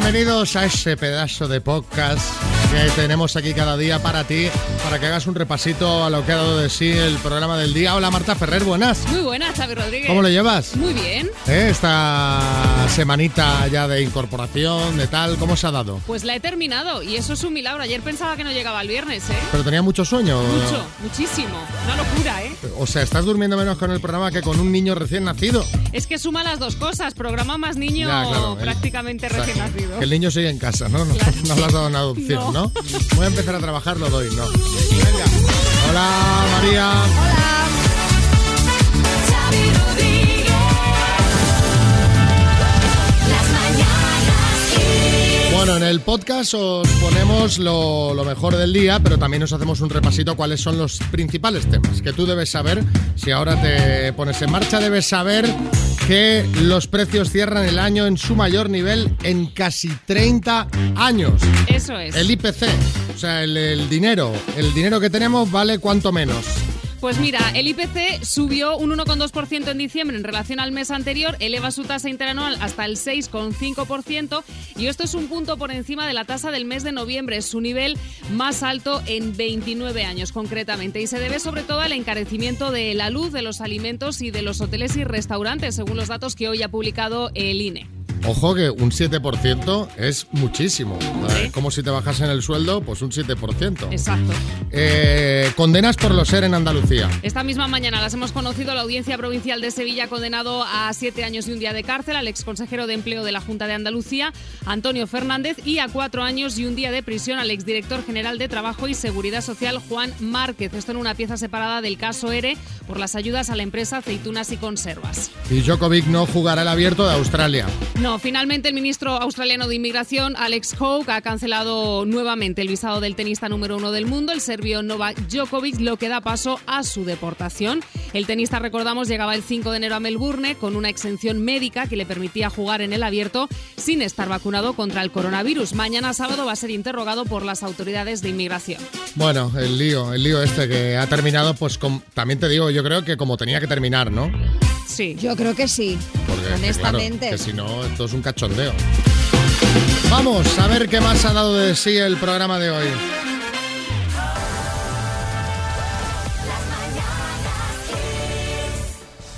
bienvenidos a ese pedazo de podcast que tenemos aquí cada día para ti, para que hagas un repasito a lo que ha dado de sí el programa del día. Hola Marta Ferrer, buenas. Muy buenas, Xavi Rodríguez. ¿Cómo lo llevas? Muy bien. ¿Eh? Esta semanita ya de incorporación, de tal, ¿cómo se ha dado? Pues la he terminado y eso es un milagro. Ayer pensaba que no llegaba el viernes, ¿eh? Pero tenía mucho sueño. Mucho, muchísimo. Una locura, ¿eh? O sea, estás durmiendo menos con el programa que con un niño recién nacido. Es que suma las dos cosas, programa más niño Ya, claro, el- prácticamente recién nacido. Que el niño sigue en casa, ¿no? No, Claro. no le has dado en adopción, ¿no? No. Voy a empezar a trabajar, lo doy, ¿no? Venga. Hola, María. Kiss. Bueno, en el podcast os ponemos lo, lo mejor del día, pero también os hacemos un repasito cuáles son los principales temas que tú debes saber. Si ahora te pones en marcha, debes saber que los precios cierran el año en su mayor nivel en casi 30 años. Eso es. El IPC, o sea, el, el dinero, el dinero que tenemos vale cuánto menos. Pues mira, el IPC subió un 1,2% en diciembre en relación al mes anterior, eleva su tasa interanual hasta el 6,5% y esto es un punto por encima de la tasa del mes de noviembre, su nivel más alto en 29 años concretamente y se debe sobre todo al encarecimiento de la luz, de los alimentos y de los hoteles y restaurantes, según los datos que hoy ha publicado el INE. Ojo que un 7% es muchísimo. Sí. Como si te bajasen el sueldo, pues un 7%. Exacto. Eh, condenas por los ser en Andalucía. Esta misma mañana las hemos conocido. La Audiencia Provincial de Sevilla ha condenado a siete años y un día de cárcel al exconsejero de Empleo de la Junta de Andalucía, Antonio Fernández, y a cuatro años y un día de prisión al exdirector general de Trabajo y Seguridad Social, Juan Márquez. Esto en una pieza separada del caso ERE por las ayudas a la empresa Aceitunas y Conservas. Y Djokovic no jugará el abierto de Australia. No, finalmente el ministro australiano de Inmigración, Alex Hoke, ha cancelado nuevamente el visado del tenista número uno del mundo, el serbio Novak Djokovic, lo que da paso a su deportación. El tenista, recordamos, llegaba el 5 de enero a Melbourne con una exención médica que le permitía jugar en el abierto sin estar vacunado contra el coronavirus. Mañana sábado va a ser interrogado por las autoridades de inmigración. Bueno, el lío, el lío este que ha terminado, pues también te digo, yo creo que como tenía que terminar, ¿no? Sí. Yo creo que sí, Porque que, honestamente. claro, que si no, esto es un cachondeo. Vamos a ver qué más ha dado de sí el programa de hoy.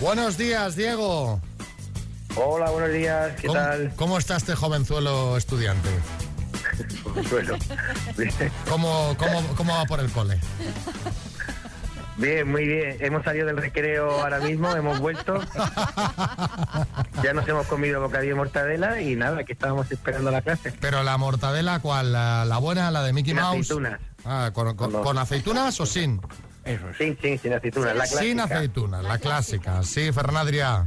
Buenos días, Diego. Hola, buenos días, ¿qué ¿Cómo, tal? cómo está este jovenzuelo estudiante? Consuelo. Bien, ¿Cómo, cómo, cómo va por el cole? Bien, muy bien. Hemos salido del recreo ahora mismo, hemos vuelto. Ya nos hemos comido bocadillo de mortadela y nada, aquí estábamos esperando la clase. Pero la mortadela, ¿cuál? ¿La, la buena, la de Mickey Sin Mouse? aceitunas. Ah, ¿con, con- con aceitunas o sin? Eso es. Sin, sin, sin aceitunas, la clásica. Sin aceitunas, la clásica. Sí, Fernandria.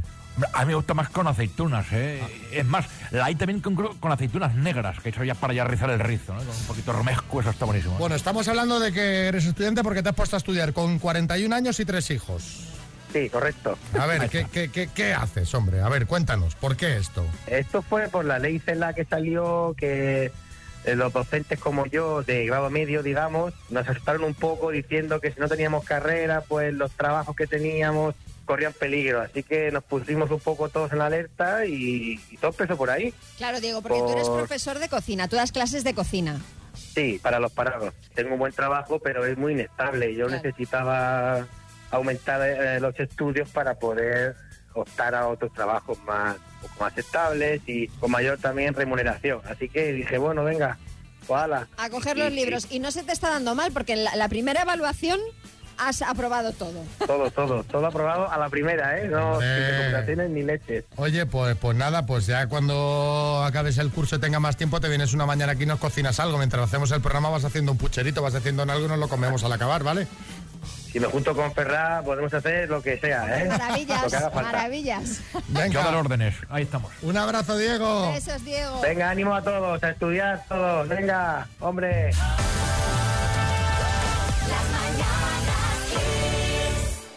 A mí me gusta más con aceitunas, ¿eh? Es más, la hay también con, con aceitunas negras, que eso ya para ya rizar el rizo, ¿no? Con un poquito romesco, eso está buenísimo. ¿eh? Bueno, estamos hablando de que eres estudiante porque te has puesto a estudiar con 41 años y tres hijos. Sí, correcto. A ver, ¿qué, qué, qué, qué haces, hombre? A ver, cuéntanos, ¿por qué esto? Esto fue por la ley CELA que salió, que eh, los docentes como yo, de grado medio, digamos, nos asustaron un poco diciendo que si no teníamos carrera, pues los trabajos que teníamos corrían peligro. Así que nos pusimos un poco todos en alerta y, y todo empezó por ahí. Claro, Diego, porque tú eres Por- profesor de cocina, tú das clases de cocina. Sí, para los parados. Tengo un buen trabajo, pero es muy inestable. Yo Claro. necesitaba aumentar eh, los estudios para poder optar a otros trabajos más, más estables y con mayor también remuneración. Así que dije, bueno, venga, ojalá. A coger los sí. libros. Y no se te está dando mal, porque en la, la primera evaluación has aprobado todo. Todo, todo, todo aprobado a la primera, ¿eh? No Eh. ni leches. Oye, pues, pues nada, pues ya cuando acabes el curso y tenga más tiempo, te vienes una mañana aquí y nos cocinas algo. Mientras hacemos el programa vas haciendo un pucherito, vas haciendo algo y nos lo comemos al acabar, ¿vale? Si me junto con Ferraz, podemos hacer lo que sea, ¿eh? Maravillas, maravillas. Yo dar Venga, órdenes, ahí estamos. un abrazo, Diego. Besos, Diego. Venga, ánimo a todos, a estudiar todos. Venga, hombre.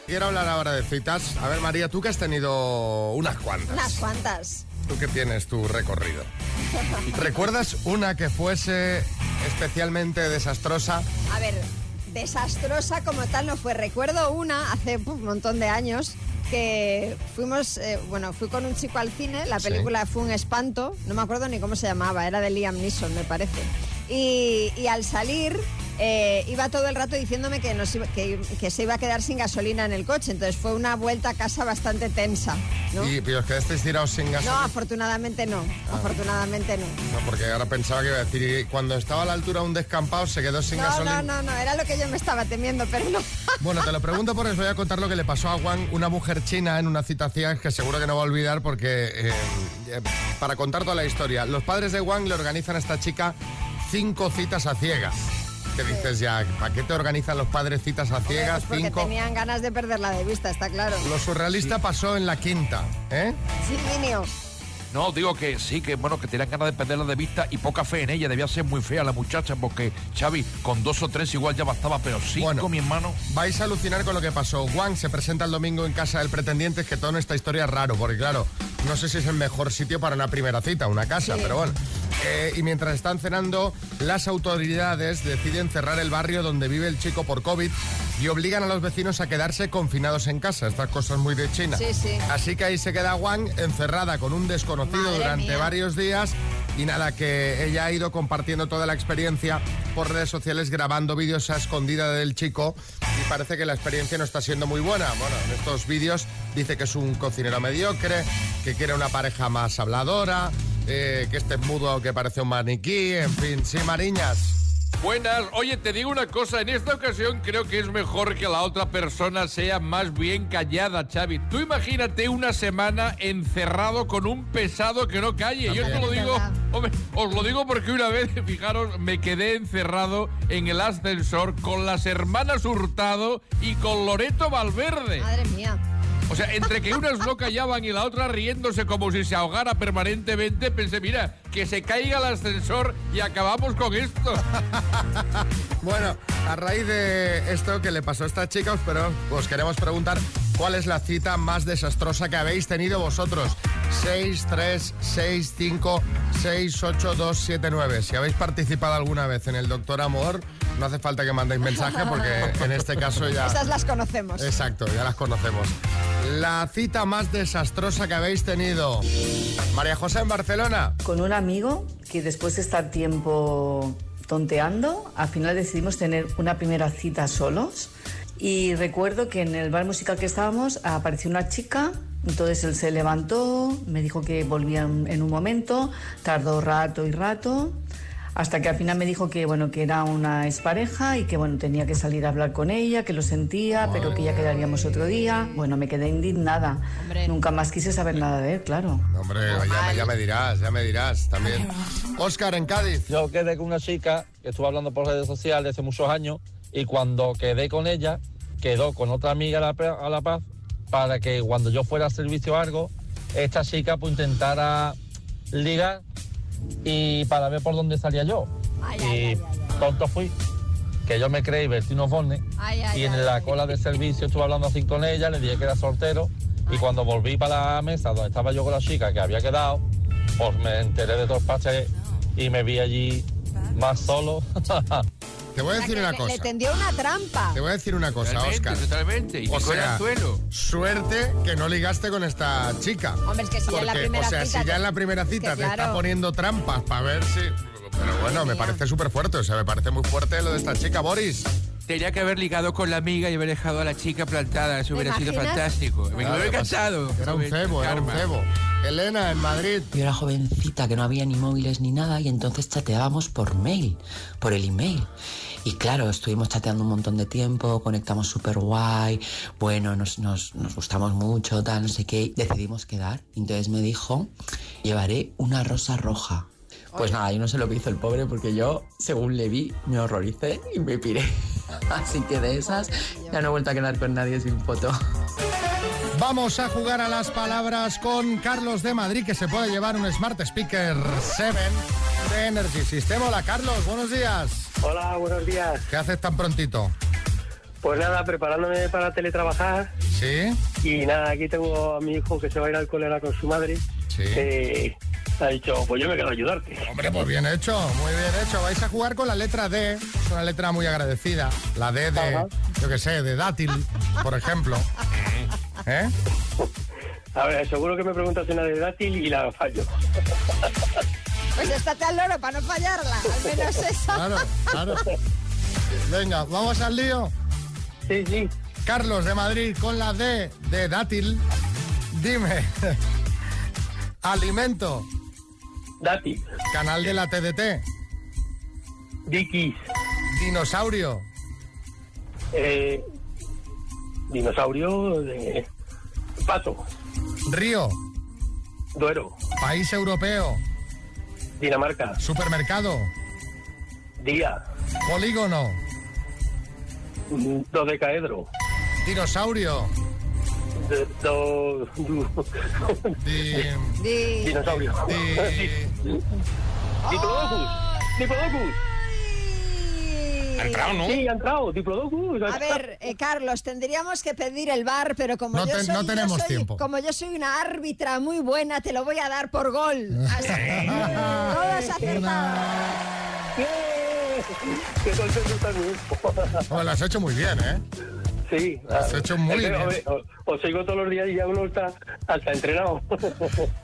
Quiero hablar ahora de citas. A ver, María, tú que has tenido unas cuantas. Unas cuantas. Tú que tienes tu recorrido. ¿Recuerdas una que fuese especialmente desastrosa? A ver, desastrosa como tal no fue. Recuerdo una hace un montón de años que fuimos, eh, bueno, fui con un chico al cine, la Sí. película fue un espanto, no me acuerdo ni cómo se llamaba, era de Liam Neeson, me parece. Y, y al salir eh, iba todo el rato diciéndome que, nos iba- que, que se iba a quedar sin gasolina en el coche, entonces fue una vuelta a casa bastante tensa, ¿no? Y pero os quedasteis tirados sin No, gasolina. afortunadamente no, afortunadamente no. No, porque ahora pensaba que iba a decir, cuando estaba a la altura de un descampado se quedó sin No, gasolina. no, no, no, era lo que yo me estaba temiendo, pero no. Bueno, te lo pregunto porque os voy a contar lo que le pasó a Wang, una mujer china en una citación que seguro que no va a olvidar porque, eh, eh, para contar toda la historia, los padres de Wang le organizan a esta chica cinco citas a ciegas. ¿Qué dices ya? ¿Para qué te organizan los padres citas a ciegas? Pues porque Cinco. tenían ganas de perderla de vista, está claro. Lo surrealista pasó en la quinta, ¿eh? Sí, Minio. No, digo que sí, que bueno, que tenían ganas de perderla de vista y poca fe en ella. Debía ser muy fea la muchacha porque, Xavi, con dos o tres igual ya bastaba, pero cinco, Bueno. mi hermano. Vais a alucinar con lo que pasó. Wang se presenta el domingo en casa del pretendiente, es que toda esta historia es raro, porque claro, no sé si es el mejor sitio para una primera cita, una casa, Sí. pero bueno. Eh, y mientras están cenando, las autoridades deciden cerrar el barrio donde vive el chico por COVID y obligan a los vecinos a quedarse confinados en casa. Estas cosas muy de China. Sí, sí. Así que ahí se queda Wang encerrada con un desconocido Madre durante mía. varios días. Y nada, que ella ha ido compartiendo toda la experiencia por redes sociales, grabando vídeos a escondida del chico. Y parece que la experiencia no está siendo muy buena. Bueno, en estos vídeos dice que es un cocinero mediocre, que quiere una pareja más habladora, eh, que este es mudo que parece un maniquí, en fin, sí, Mariñas. Buenas, oye, te digo una cosa, en esta ocasión creo que es mejor que la otra persona sea más bien callada, Xavi. Tú imagínate una semana encerrado con un pesado que no calle. Yo te lo digo, hombre, os lo digo porque una vez, fijaros, me quedé encerrado en el ascensor con las hermanas Hurtado y con Loreto Valverde. Madre mía. O sea, entre que unas no callaban y la otra riéndose como si se ahogara permanentemente, pensé, mira, que se caiga el ascensor y acabamos con esto. Bueno, a raíz de esto que le pasó a esta chica, pero os queremos preguntar cuál es la cita más desastrosa que habéis tenido vosotros. 6, 3, 6, 5, 6, 8, 2, 7, 9. Si habéis participado alguna vez en el Doctor Amor, no hace falta que mandéis mensaje porque en este caso ya... Esas las conocemos. Exacto, ya las conocemos. La cita más desastrosa que habéis tenido. María José en Barcelona. con un amigo que después de estar tiempo tonteando, al final decidimos tener una primera cita solos. Y recuerdo que en el bar musical que estábamos apareció una chica, entonces él se levantó, me dijo que volvía en un momento, tardó rato y rato, hasta que al final me dijo que bueno que era una expareja y que bueno tenía que salir a hablar con ella, que lo sentía, pero que ya quedaríamos otro día. Bueno, me quedé indignada. Hombre. Nunca más quise saber nada de él, claro. Hombre, ya, me- ya me dirás, ya me dirás también. Óscar en Cádiz. Yo quedé con una chica que estuve hablando por redes sociales hace muchos años y cuando quedé con ella, quedó con otra amiga a la, a la paz para que cuando yo fuera a servicio o algo, esta chica pues intentara ligar y para ver por dónde salía yo. Ay, y ay, ay, tonto fui, que yo me creí Bertino ay, y en la cola de servicio estuve hablando así con ella, le dije que era soltero y cuando volví para la mesa donde estaba yo con la chica que había quedado, pues me enteré de dos paches y me vi allí más solo. Te voy a decir una le- cosa. Le tendió una trampa. Te voy a decir una cosa, Totalmente, Óscar. totalmente. Y O sea, el suelo. suerte que no ligaste con esta chica. Hombre, es que si ya en la Porque, primera o sea, cita si ya en la primera es que cita te está claro. poniendo trampas para ver si... Pero bueno, me parece súper fuerte, o sea, me parece muy fuerte lo de esta chica, Boris. Tenía que haber ligado con la amiga y haber dejado a la chica plantada. Eso ¿Te hubiera sido fantástico. Me hubiera encantado. Era un cebo, era un karma. cebo. Elena, en Madrid. Yo era jovencita, que no había ni móviles ni nada, y entonces chateábamos por mail, por el email. Y claro, estuvimos chateando un montón de tiempo, conectamos súper guay, bueno, nos, nos, nos gustamos mucho, tal, no sé qué. Decidimos quedar. Entonces me dijo, llevaré una rosa roja. Pues nada, yo no sé lo que hizo el pobre, porque yo, según le vi, me horroricé y me piré. Así que de esas, ya no he vuelto a quedar con nadie sin foto. Vamos a jugar a las palabras con Carlos de Madrid, que se puede llevar un Smart Speaker 7 de Energy System. Hola, Carlos, buenos días. Hola, buenos días. ¿Qué haces tan prontito? Pues nada, preparándome para teletrabajar ¿Sí? y nada, aquí tengo a mi hijo que se va a ir al cole ahora con su madre. Sí. Eh, ha dicho, pues yo me quedo a ayudarte. Hombre, pues bien hecho, muy bien hecho. Vais a jugar con la letra D, es una letra muy agradecida. La D de, Ajá. yo qué sé, de dátil, por ejemplo. ¿Eh? A ver, seguro que me preguntas una de dátil y la fallo. Pues estate al loro para no fallarla, al menos eso. Claro, claro. Venga, vamos al lío. Sí, sí. Carlos de Madrid con la D de dátil. Dime. Alimento. Dátil. Canal de la TDT. Dikis. Dinosaurio. Eh, dinosaurio de pato. Río. Duero. País europeo. Dinamarca. Supermercado. Día. Polígono. mm, Dodecaedro. Dinosaurio. De, do, Di- Di- dinosaurio. di- Diplodocus. Diplodocus. Ha entrado, ¿no? Sí, ha entrado. Diplodocus. A ver, eh, Carlos, tendríamos que pedir el bar, pero como No yo te- soy, no yo tenemos soy- tiempo. como yo soy una árbitra muy buena, te lo voy a dar por gol. Así que todos acertados. Oh, lo has hecho muy bien, ¿eh? Sí. Has hecho muy que, bien. Os sigo todos los días y ya uno está hasta entrenado.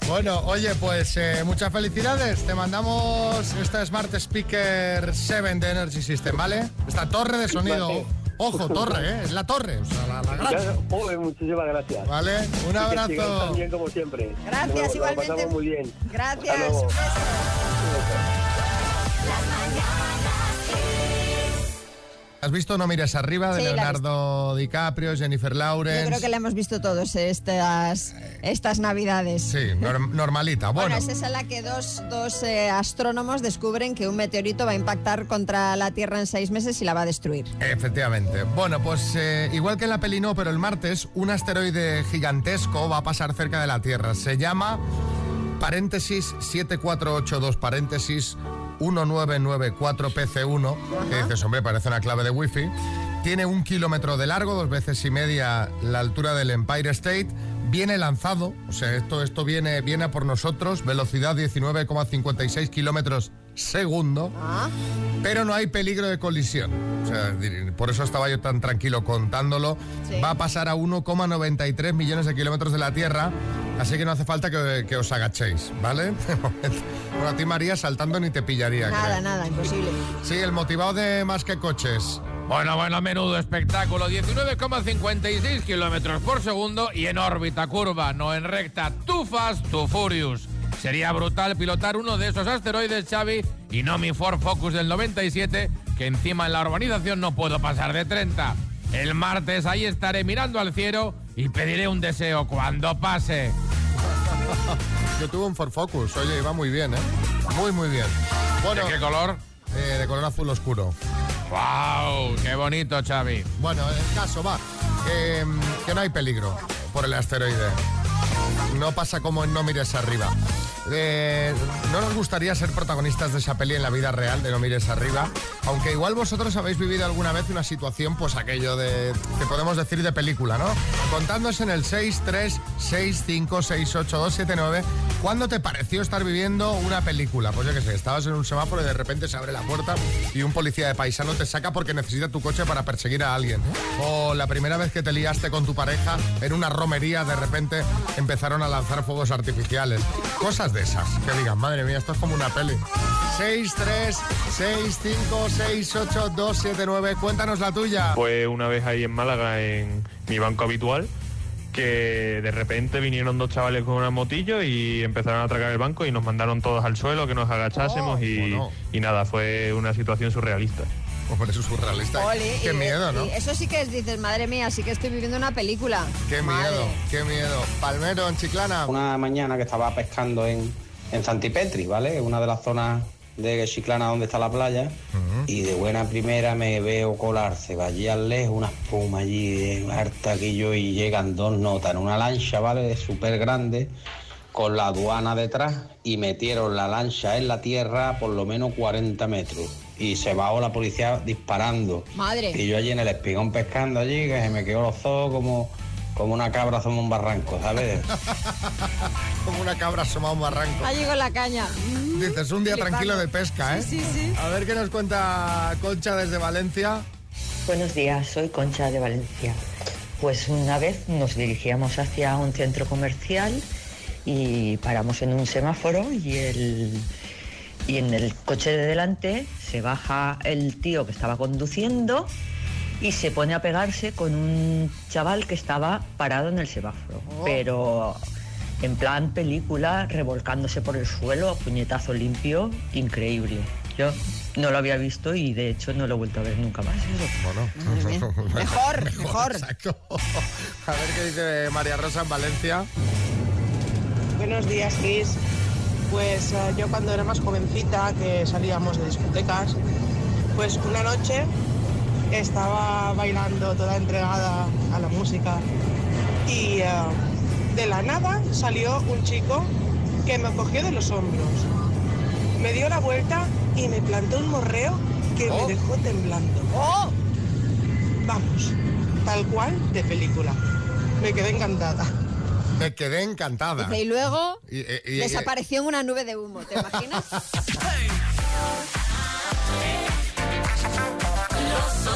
Bueno, oye, pues eh, muchas felicidades. Te mandamos esta Smart Speaker 7 de Energy System, ¿vale? Esta torre de sonido. Vale. Ojo, torre, ¿eh? Es la torre, o sea, la, la gran. Ya, joder, muchísimas gracias. Vale, un Y que abrazo. tan bien como siempre. Gracias, Nos- nos igualmente. pasamos muy bien. Gracias. ¿Has visto No mires arriba de Sí, Leonardo DiCaprio, Jennifer Yo Lawrence? creo que la hemos visto todos estas, estas navidades. Sí, nor- normalita. Bueno, Bueno, es esa la que dos, dos eh, astrónomos descubren que un meteorito va a impactar contra la Tierra en seis meses y la va a destruir. Efectivamente. Bueno, pues eh, igual que en la peli no, pero el martes, un asteroide gigantesco va a pasar cerca de la Tierra. Se llama paréntesis 7482 paréntesis 1994 PC1, que dices, hombre, parece una clave de wifi. Tiene un kilómetro de largo, dos veces y media la altura del Empire State. Viene lanzado, o sea, esto, esto viene, viene a por nosotros, velocidad 19,56 kilómetros segundo, pero no hay peligro de colisión. O sea, por eso estaba yo tan tranquilo contándolo. Sí. Va a pasar a 1,93 millones de kilómetros de la Tierra, así que no hace falta que, que os agachéis, ¿vale? bueno, a ti María saltando ni te pillaría. Nada, creo. nada, imposible. Sí, el motivado de más que coches. Bueno, bueno, menudo espectáculo. 19,56 kilómetros por segundo y en órbita curva, no en recta. Too fast, too furious. Sería brutal pilotar uno de esos asteroides, Xavi, y no mi Ford Focus del 97, que encima en la urbanización no puedo pasar de 30. El martes ahí estaré mirando al cielo y pediré un deseo cuando pase. Yo tuve un Ford Focus, oye, iba muy bien, ¿eh? Muy, muy bien. Bueno, ¿De qué color? Eh, de color azul oscuro. ¡Wow! ¡Qué bonito, Xavi! Bueno, el caso va. Que, que no hay peligro por el asteroide. No pasa como en No mires arriba. Eh, no nos gustaría ser protagonistas de esa peli en la vida real, de No mires arriba. Aunque igual vosotros habéis vivido alguna vez una situación, pues aquello de. que podemos decir de película, ¿no? Contándonos en el 636568279. ¿Cuándo te pareció estar viviendo una película? Pues yo qué sé, estabas en un semáforo y de repente se abre la puerta y un policía de paisano te saca porque necesita tu coche para perseguir a alguien. O la primera vez que te liaste con tu pareja en una romería, de repente empezaron a lanzar fuegos artificiales. Cosas de esas. Que digan, madre mía, esto es como una peli. 636568279. Cuéntanos la tuya. Fue una vez ahí en Málaga, en mi banco habitual, que de repente vinieron dos chavales con una motillo y empezaron a atracar el banco y nos mandaron todos al suelo, que nos agachásemos Oh, y, bueno. y nada, fue una situación surrealista. Hombre, eso es surrealista. Oli, Qué y- miedo, ¿no? eso sí que es, dices, madre mía, sí que estoy viviendo una película. Qué Madre. miedo, qué miedo. Palmero en Chiclana. Una mañana que estaba pescando en, en Santipetri, ¿vale? Una de las zonas de Chiclana donde está la playa. Y de buena primera me veo colarse, va allí al lejos, una espuma allí harta que yo y llegan dos notas en una lancha, ¿vale? Súper grande, con la aduana detrás y metieron la lancha en la tierra por lo menos 40 metros. Y se bajó la policía disparando. Madre. Y yo allí en el espigón pescando allí, que se me quedó los ojos como, como una cabra asoma un barranco, ¿sabes? Como una cabra asomada a un barranco. Allí con la caña. Dices, un día tranquilo de pesca, ¿eh? Sí, sí, sí. A ver qué nos cuenta Concha desde Valencia. Buenos días, soy Concha de Valencia. Pues una vez nos dirigíamos hacia un centro comercial y paramos en un semáforo y el y en el coche de delante se baja el tío que estaba conduciendo y se pone a pegarse con un chaval que estaba parado en el semáforo. Oh. Pero en plan película, revolcándose por el suelo, a puñetazo limpio, increíble. Yo no lo había visto y de hecho no lo he vuelto a ver nunca más. Bueno, Mejor, mejor. Exacto. A ver qué dice María Rosa en Valencia. Buenos días, Chris. Pues eh, yo cuando era más jovencita, que salíamos de discotecas, pues una noche estaba bailando toda entregada a la música y eh, de la nada salió un chico que me cogió de los hombros, me dio la vuelta y me plantó un morreo que me dejó temblando. Vamos, tal cual de película. Me quedé encantada. Me quedé encantada. Dice, y luego Y- y- y- desapareció en una nube de humo, ¿te imaginas? Los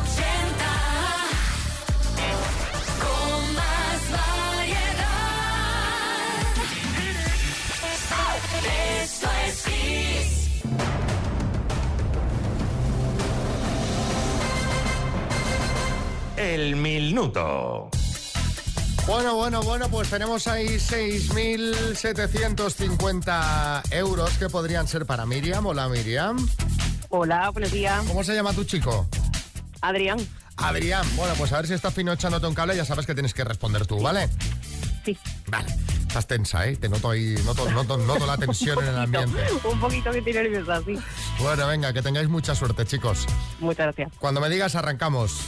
El minuto. Bueno, bueno, bueno, pues tenemos ahí 6.750 euros que podrían ser para Miriam. Hola, Miriam. Hola, buenos días. ¿Cómo se llama tu chico? Adrián. Adrián. Bueno, pues a ver si está fino echándote un cable, ya sabes que tienes que responder tú, ¿vale? Sí. Vale. Estás tensa, ¿eh? Te noto ahí, noto, noto, noto la tensión en el ambiente. Un poquito que estoy nerviosa, sí. Bueno, venga, que tengáis mucha suerte, chicos. Muchas gracias. Cuando me digas, arrancamos.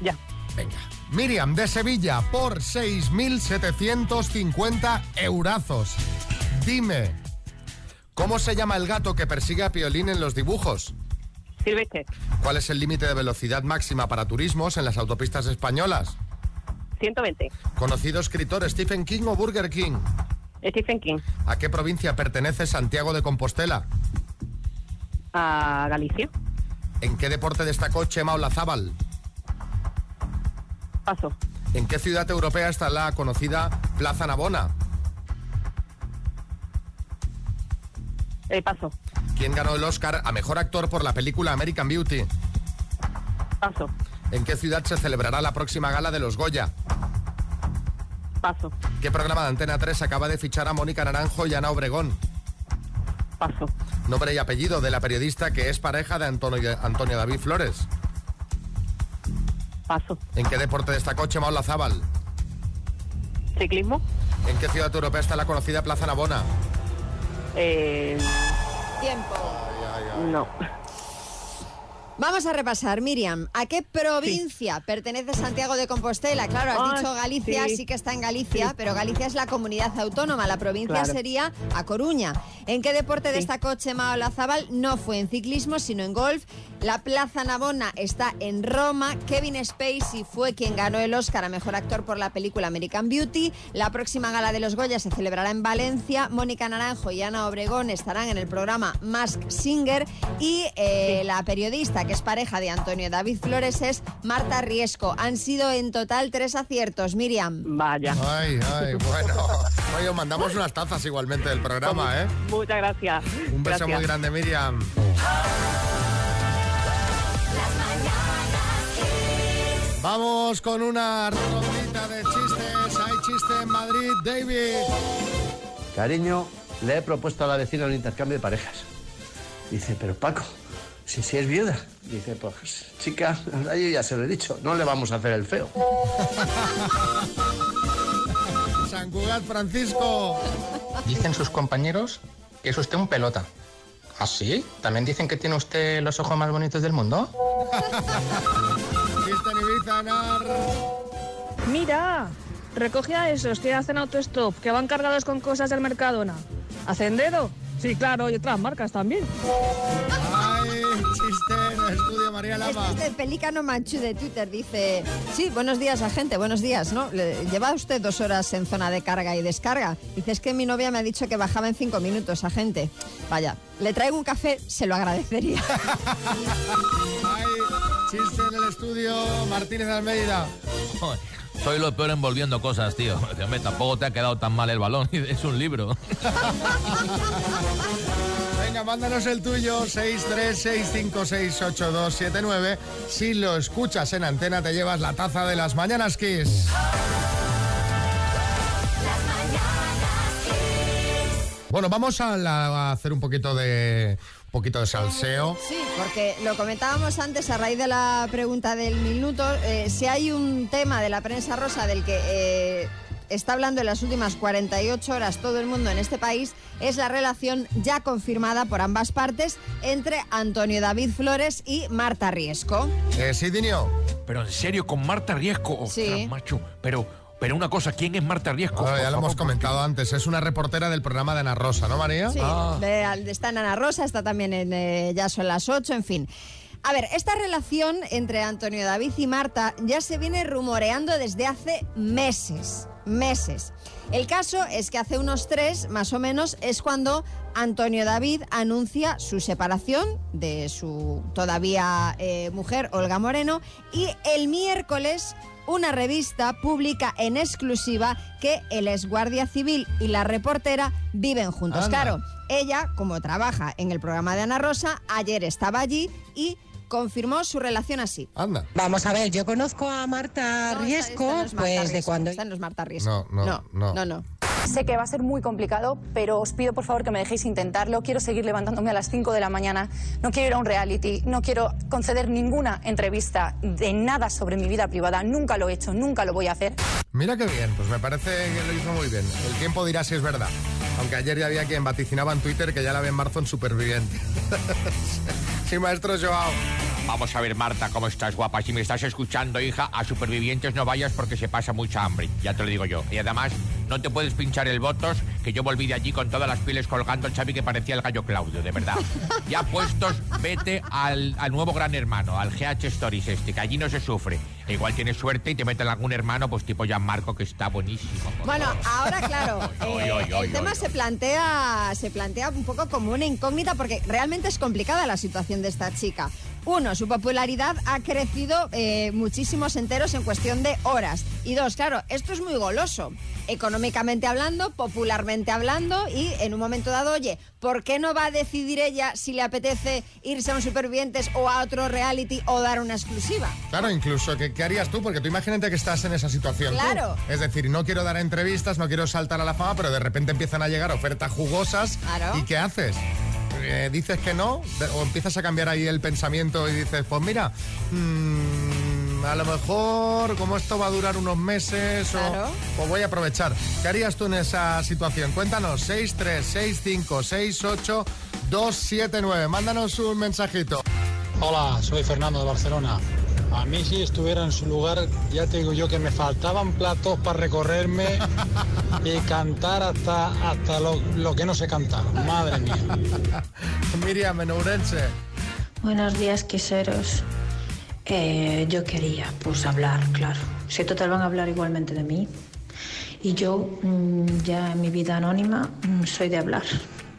Ya. Venga. Miriam, de Sevilla, por 6.750 eurazos. Dime, ¿cómo se llama el gato que persigue a Piolín en los dibujos? Silvestre, ¿Cuál es el límite de velocidad máxima para turismos en las autopistas españolas? 120. ¿Conocido escritor Stephen King o Burger King? Stephen King. ¿A qué provincia pertenece Santiago de Compostela? A Galicia. ¿En qué deporte destacó Chema Olazábal? Paso. ¿En qué ciudad europea está la conocida Plaza Navona? Eh, paso. ¿Quién ganó el Oscar a Mejor Actor por la película American Beauty? Paso. ¿En qué ciudad se celebrará la próxima gala de los Goya? Paso. ¿Qué programa de Antena 3 acaba de fichar a Mónica Naranjo y Ana Obregón? Paso. Nombre y apellido de la periodista que es pareja de Antonio, Antonio David Flores. Paso. ¿En qué deporte destacó Chema Olazábal? Ciclismo. ¿En qué ciudad europea está la conocida Plaza Navona? Eh, Tiempo. no. Vamos a repasar, Miriam, ¿a qué provincia pertenece Santiago de Compostela? Claro, has Ah, dicho Galicia, sí. sí. que está en Galicia, pero Galicia es la comunidad autónoma, la provincia Claro. sería A Coruña. ¿En qué deporte Sí. destacó Chema Olazábal? No fue en ciclismo, sino en golf. La Plaza Navona está en Roma. Kevin Spacey fue quien ganó el Oscar a Mejor Actor por la película American Beauty. La próxima gala de los Goya se celebrará en Valencia. Mónica Naranjo y Ana Obregón estarán en el programa Mask Singer. Y eh, la periodista, que es pareja de Antonio David Flores, es Marta Riesco. Han sido en total tres aciertos, Miriam. Vaya. Ay, ay, bueno. Oye, os mandamos unas tazas igualmente del programa, ¿eh? Muchas gracias. Un beso Gracias. muy grande, Miriam. Vamos con una rondita de chistes. Hay chiste en Madrid, David. Cariño, le he propuesto a la vecina un intercambio de parejas. Dice, pero Paco, si, si es viuda. Dice, pues chica, ahora yo ya se lo he dicho, no le vamos a hacer el feo. San Cugat, Francisco. Dicen sus compañeros que es usted un pelota. ¿Ah, sí? ¿También dicen que tiene usted los ojos más bonitos del mundo? En Ibiza, Nar. Mira, recogía esos que hacen autostop, que van cargados con cosas del Mercadona. ¿Hacen dedo? Sí, claro, y otras marcas también. Ay, chiste en el estudio, María Lama. Este es de Pelícano Manchu de Twitter. Dice, sí, buenos días, agente, buenos días, ¿no? Le- Lleva usted dos horas en zona de carga y descarga. Dice, es que mi novia me ha dicho que bajaba en cinco minutos, agente. Vaya, le traigo un café, se lo agradecería. Chiste en el estudio, Martínez Almeida. Soy lo peor envolviendo cosas, tío. Hombre, tampoco te ha quedado tan mal el balón. Es un libro. Venga, mándanos el tuyo, 636568279. Si lo escuchas en antena, te llevas la taza de las mañanas Kiss. Bueno, vamos a, la- a hacer un poquito de poquito de salseo. Sí, porque lo comentábamos antes a raíz de la pregunta del minuto. eh, si hay un tema de la prensa rosa del que eh, está hablando en las últimas 48 horas todo el mundo en este país, es la relación ya confirmada por ambas partes entre Antonio David Flores y Marta Riesco. Eh, sí, Dinio. Pero en serio, con Marta Riesco. Ostras, Sí. macho. Pero, pero una cosa, ¿quién es Marta Riesco? Bueno, ya lo hemos comentado antes, es una reportera del programa de Ana Rosa, ¿no, María? Sí, de- está en Ana Rosa, está también en eh, Ya son las 8, en fin. A ver, esta relación entre Antonio David y Marta ya se viene rumoreando desde hace meses, meses. El caso es que hace unos tres, más o menos, es cuando Antonio David anuncia su separación de su todavía eh, mujer, Olga Moreno, y el miércoles una revista publica en exclusiva que el exguardia civil y la reportera viven juntos. Anda. Claro, ella, como trabaja en el programa de Ana Rosa, ayer estaba allí y confirmó su relación así. Anda. Vamos a ver, yo conozco a Marta No, Riesco, esta no es Marta pues de cuando... Esta no es Marta Riesco. No, no, no. no, no. Sé que va a ser muy complicado, pero os pido por favor que me dejéis intentarlo. Quiero seguir levantándome a las 5 de la mañana. No quiero ir a un reality. No quiero conceder ninguna entrevista de nada sobre mi vida privada. Nunca lo he hecho, nunca lo voy a hacer. Mira qué bien, pues me parece que lo hizo muy bien. El tiempo dirá si es verdad. Aunque ayer ya había quien vaticinaba en Twitter que ya la ve en marzo en Superviviente. sí, maestro Joao. Vamos a ver, Marta, ¿cómo estás, guapa? Si me estás escuchando, hija, a Supervivientes no vayas porque se pasa mucha hambre, ya te lo digo yo. Y además, no te puedes pinchar el votos, que yo volví de allí con todas las pieles colgando el Xavi que parecía el gallo Claudio, de verdad. Ya puestos, vete al, al nuevo gran hermano, al GH Stories este, que allí no se sufre. E igual tienes suerte y te meten algún hermano, pues tipo Gianmarco, que está buenísimo. Bueno, ahora claro, Oy, eh, oy, oy, el tema oy. se plantea, se plantea un poco como una incógnita porque realmente es complicada la situación de esta chica. Uno, su popularidad ha crecido eh, muchísimos enteros en cuestión de horas. Y dos, claro, esto es muy goloso. Económicamente hablando, popularmente hablando, y en un momento dado, oye, ¿por qué no va a decidir ella si le apetece irse a un supervivientes o a otro reality o dar una exclusiva? Claro, incluso, ¿qué, qué harías tú? Porque tú imagínate que estás en esa situación. tú. Claro. Es decir, no quiero dar entrevistas, no quiero saltar a la fama, pero de repente empiezan a llegar ofertas jugosas. Claro. ¿Y qué haces? Eh, dices que no o empiezas a cambiar ahí el pensamiento y dices, pues mira, mm, a lo mejor como esto va a durar unos meses, o- pues voy a aprovechar. ¿Qué harías tú en esa situación? Cuéntanos, 636568279. Mándanos un mensajito. Hola, soy Fernando de Barcelona. A mí si estuviera en su lugar, ya te digo yo que me faltaban platos para recorrerme y cantar hasta, hasta lo, lo que no sé cantar. Madre mía. Miriam, menourense. Buenos días, quiseros. Eh, yo quería, pues, hablar, claro. Si total van a hablar igualmente de mí. Y yo, mm, ya en mi vida anónima, mm, soy de hablar.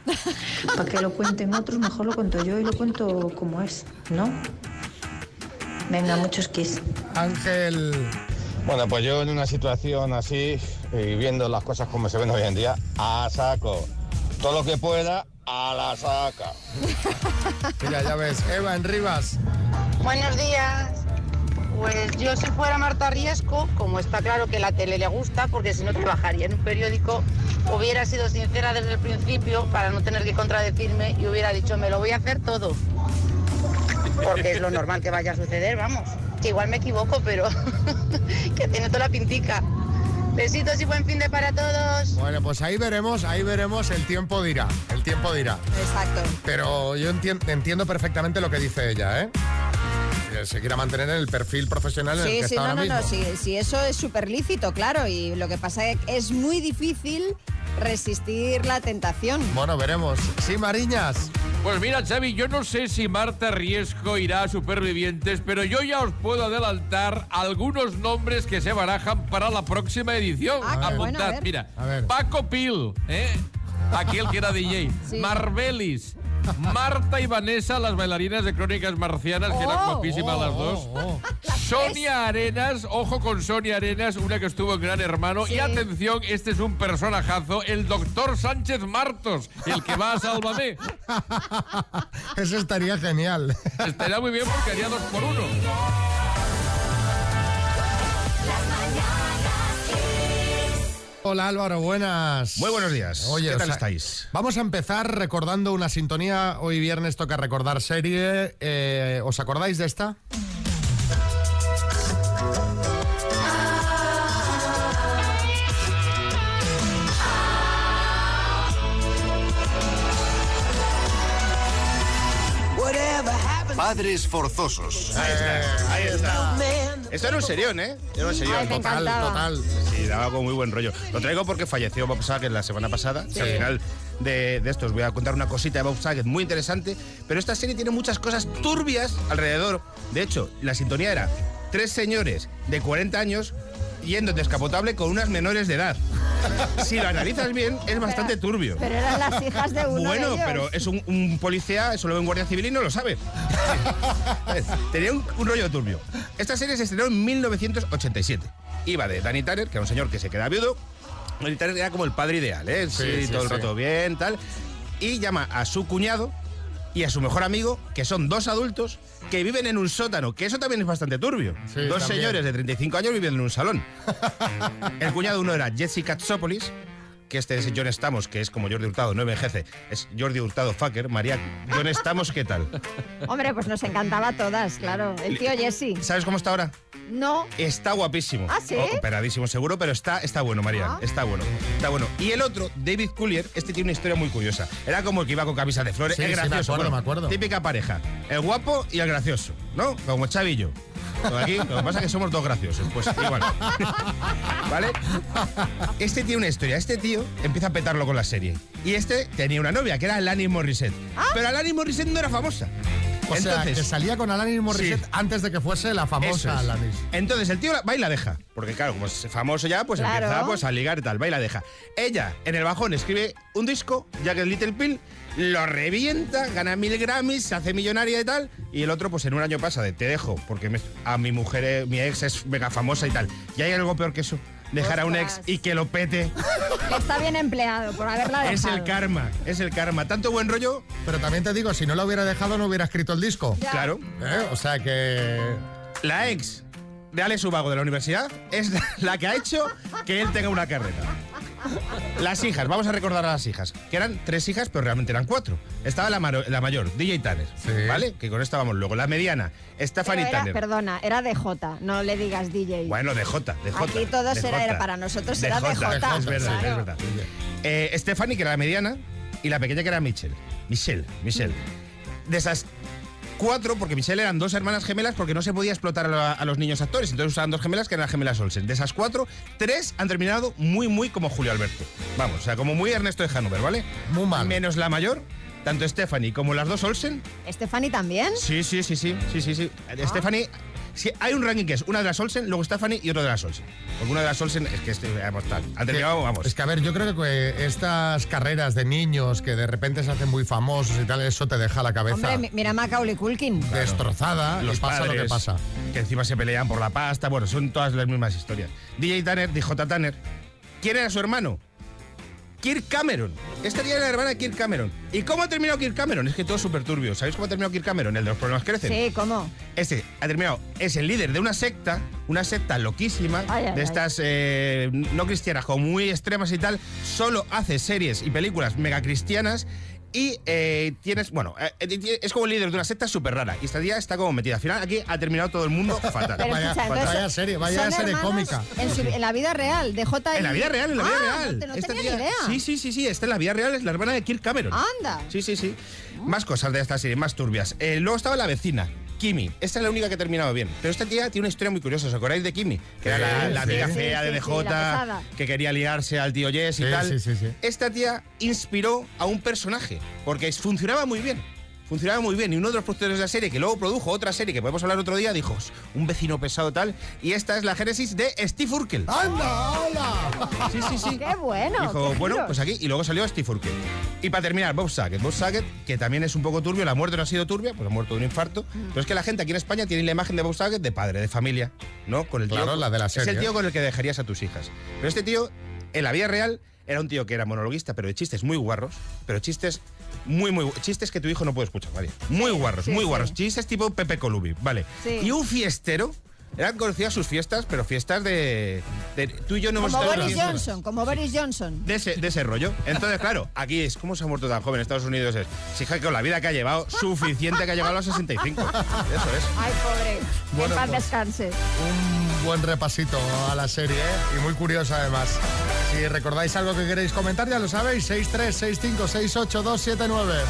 Para que lo cuenten otros, mejor lo cuento yo y lo cuento como es, ¿no? Venga, muchos kiss. Ángel. Bueno, pues yo en una situación así, y viendo las cosas como se ven hoy en día, a saco. Todo lo que pueda, a la saca. Mira, ya ves, Eva en Rivas. Buenos días. Pues yo si fuera Marta Riesco, como está claro que la tele le gusta, porque si no trabajaría en un periódico, hubiera sido sincera desde el principio para no tener que contradecirme y hubiera dicho, me lo voy a hacer todo. Porque es lo normal que vaya a suceder, vamos. Que igual me equivoco, pero que tiene toda la pintica. Besitos y buen fin de para todos. Bueno, pues ahí veremos, ahí veremos, el tiempo dirá, el tiempo dirá. Exacto. Pero yo entien- entiendo perfectamente lo que dice ella, ¿eh? Que se quiera mantener en el perfil profesional en el Sí, que sí, está no, ahora no, mismo. no, sí, sí, eso es súper lícito, claro, y lo que pasa es que es muy difícil resistir la tentación. Bueno, veremos. Sí, Mariñas. Pues mira, Xavi, yo no sé si Marta Riesco irá a Supervivientes, pero yo ya os puedo adelantar algunos nombres que se barajan para la próxima edición. Ah, Apuntad, bueno, a ver. mira. A ver. Paco Pil, ¿eh? aquel que era DJ. Sí. Marbelis, Marta y Vanessa, las bailarinas de Crónicas Marcianas, que eran Oh, guapísimas las dos. Sonia Arenas, ojo con Sonia Arenas, una que estuvo en Gran Hermano. Y atención, este es un personajazo, el doctor Sánchez Martos, el que va a Sálvame. Eso estaría genial. Estaría muy bien porque haría dos por uno. Hola Álvaro, buenas. Muy buenos días. Oye, ¿Qué o tal sea, estáis? Vamos a empezar recordando una sintonía. Hoy viernes toca recordar serie. Eh, ¿Os acordáis de esta? Padres forzosos. Ahí está, ahí está. Esto era un serión, ¿eh? Era un serión. Ay, me total, encantaba. total. Sí, daba con muy buen rollo. Lo traigo porque falleció Bob Saget la semana pasada. Sí. Al final de, de esto os voy a contar una cosita de Bob Saget muy interesante. Pero esta serie tiene muchas cosas turbias alrededor. De hecho, la sintonía era tres señores de 40 años yendo descapotable con unas menores de edad. Si lo analizas bien, es bastante turbio. Pero eran las hijas de uno Bueno, de ellos. pero es un, un policía, eso lo ve un guardia civil y no lo sabe. Tenía un, un rollo turbio. Esta serie se estrenó en 1987. Iba de Danny Tanner, que era un señor que se queda viudo. Danny Tanner era como el padre ideal, ¿eh? Sí, Sí, sí, todo el sí. rato bien, tal. Y llama a su cuñado y a su mejor amigo, que son dos adultos que viven en un sótano, que eso también es bastante turbio. Sí, dos también. señores de 35 años viviendo en un salón. El cuñado uno era Jesse Katsopoulos, que este es John Stamos, que es como Jordi Hurtado, no envejece. Es Jordi Hurtado Fucker. María, John Stamos, ¿qué tal? Hombre, pues nos encantaba a todas, claro. El tío Jesse. ¿Sabes cómo está ahora? No. Está guapísimo. ¿Ah, sí? O- Operadísimo, seguro, pero está, está bueno, María. Ah. Está bueno. Está bueno. Y el otro, David Collier, este tiene una historia muy curiosa. Era como el que iba con camisa de flores. Sí, es sí, me gracioso. acuerdo, bueno, me acuerdo. Típica pareja. El guapo y el gracioso, ¿no? Como yo. Todo Aquí, lo que pasa es que somos dos graciosos. Pues igual. ¿Vale? Este tiene una historia. Este tío empieza a petarlo con la serie. Y este tenía una novia, que era Alanis Morissette. Pero Alanis Morissette no era famosa. O sea, Entonces- que salía con Alanis Morissette Sí. antes de que fuese la famosa es. Alanis. Entonces el tío va y la deja. Porque claro, como es famoso ya, pues Claro. empieza pues, a ligar y tal. Va y la deja. Ella, en el bajón, escribe un disco, ya que es Little Pill, lo revienta, gana mil Grammys, se hace millonaria y tal. Y el otro, pues en un año pasa de te dejo, porque me- a mi mujer, eh, mi ex es mega famosa y tal. Y hay algo peor que eso. Dejar a un ex y que lo pete. Está bien empleado por haberla dejado. es el karma, es el karma. Tanto buen rollo, Pero también te digo, si no lo hubiera dejado, no hubiera escrito el disco. Ya. claro. ¿Eh? O sea que. La ex de Alex Ubago de la universidad es la que ha hecho que él tenga una carrera. Las hijas, vamos a recordar a las hijas, que eran tres hijas, pero realmente eran cuatro. Estaba la, maro- la mayor, DJ Tanner, Sí. ¿vale? Que con esta vamos luego. La mediana, Stephanie era- Tanner. perdona, era de J, no le digas DJ. Bueno, de J, de J. Aquí todo será- para nosotros era de J, J, Es verdad, claro. es verdad. Eh, Stephanie, que era la mediana, y la pequeña, que era Michelle. Michelle, Michelle. De esas cuatro, porque Michelle eran dos hermanas gemelas, porque no se podía explotar a, la- a los niños actores. Entonces usaban dos gemelas que eran las gemelas Olsen. De esas cuatro, tres han terminado muy, muy como Julio Alberto. Vamos, o sea, como muy Ernesto de Hanover, ¿vale? Muy mal. Menos la mayor, tanto Stephanie como las dos Olsen. Stephanie también. Sí, sí, sí, sí, sí, sí, sí. Stephanie. Sí, hay un ranking que es una de las Olsen, luego Stephanie y otro de las Olsen. Porque una de las Olsen es que este, vamos, tal, han terminado, vamos. Es que, a ver, yo creo que estas carreras de niños que de repente se hacen muy famosos y tal, eso te deja la cabeza Hombre, mi- mira Macaulay Culkin. destrozada los y pasa lo que pasa. Que encima se pelean por la pasta. Bueno, son todas las mismas historias. DJ Tanner, DJ Tanner. ¿Quién era su hermano? Kirk Cameron. Esta era la hermana de Kirk Cameron. ¿Y cómo ha terminado Kirk Cameron? Es que todo es súper turbio. ¿Sabéis cómo ha terminado Kirk Cameron? El de los problemas crecen. Sí, ¿cómo? Este ha terminado, es el líder de una secta, una secta loquísima, Ay, ay, de estas eh, no cristianas, como muy extremas y tal. Solo hace series y películas mega cristianas. Y eh, tienes, bueno, eh, eh, es como el líder de una secta súper rara. Y esta tía está como metida. Al final, aquí ha terminado todo el mundo fatal. Pero Vaya- escucha, vaya serie, vaya serie cómica. En, su- en la vida real, de J. En la vida real, en la vida Ah, real. No, te- no Esta tenía tía- ni idea. Sí, sí, sí, sí. Esta en la vida real es la hermana de Kirk Cameron. Anda. Sí, sí, sí. Más cosas de esta serie, más turbias. Eh, luego estaba la vecina, Kimi. Esta es la única que ha terminado bien. Pero esta tía tiene una historia muy curiosa. ¿Os acordáis de Kimi? Que era la, la amiga Sí, fea de DJ, sí, que quería ligarse al tío Jess y tal. sí, sí, sí. Esta tía inspiró a un personaje, porque funcionaba muy bien. Funcionaba muy bien. Y uno de los productores de la serie, que luego produjo otra serie que podemos hablar otro día, dijo, un vecino pesado tal. Y esta es la génesis de Steve Urkel. ¡Anda, hola! Sí, sí, sí. ¡Qué bueno! Dijo, qué bueno, pues aquí. Y luego salió Steve Urkel. Y para terminar, Bob Saget. Bob Saget, que también es un poco turbio. La muerte no ha sido turbia, pues ha muerto de un infarto. Mm. Pero es que la gente aquí en España tiene la imagen de Bob Saget de padre, de familia, ¿no? Con el tío, Claro, la de la Es el serie. tío con el que dejarías a tus hijas. Pero este tío, en la vida real, era un tío que era monologuista, pero de chistes muy guarros. Pero chistes muy, muy. Chistes que tu hijo no puede escuchar, ¿vale? Muy guarros, sí, muy sí. guarros. Chistes tipo Pepe Colubi, ¿vale? Sí. Y un fiestero. Eran conocidas sus fiestas, pero fiestas de. de- tú y yo no hemos Como Boris Johnson, como Boris Johnson. de ese, de ese rollo. Entonces, claro, aquí es, ¿cómo se ha muerto tan joven en Estados Unidos? Es, si que con la vida que ha llevado, suficiente que ha llegado a los 65. Eso es. Ay, pobre. Bueno, en paz pues- descanse. Un buen repasito a la serie, ¿eh? Y muy curioso además. Si recordáis algo que queréis comentar, ya lo sabéis, 636568279.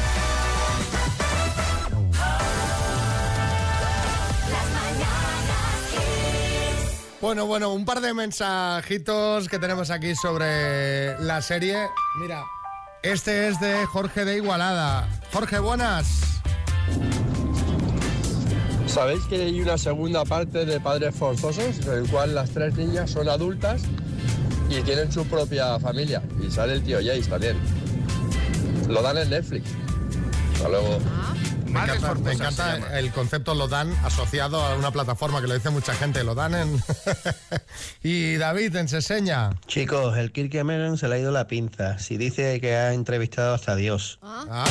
Bueno, bueno, un par de mensajitos que tenemos aquí sobre la serie. Mira, este es de Jorge de Igualada. Jorge, buenas. ¿Sabéis que hay una segunda parte de Padres Forzosos, en el cual las tres niñas son adultas y tienen su propia familia? Y sale el tío Jace también. Lo dan en Netflix. Hasta luego. Me encanta, me encanta el concepto lo dan asociado a una plataforma que lo dice mucha gente, lo dan en... y David, en Seseña. Chicos, el Kirk Cameron se le ha ido la pinza. Si dice que ha entrevistado hasta Dios. Ah.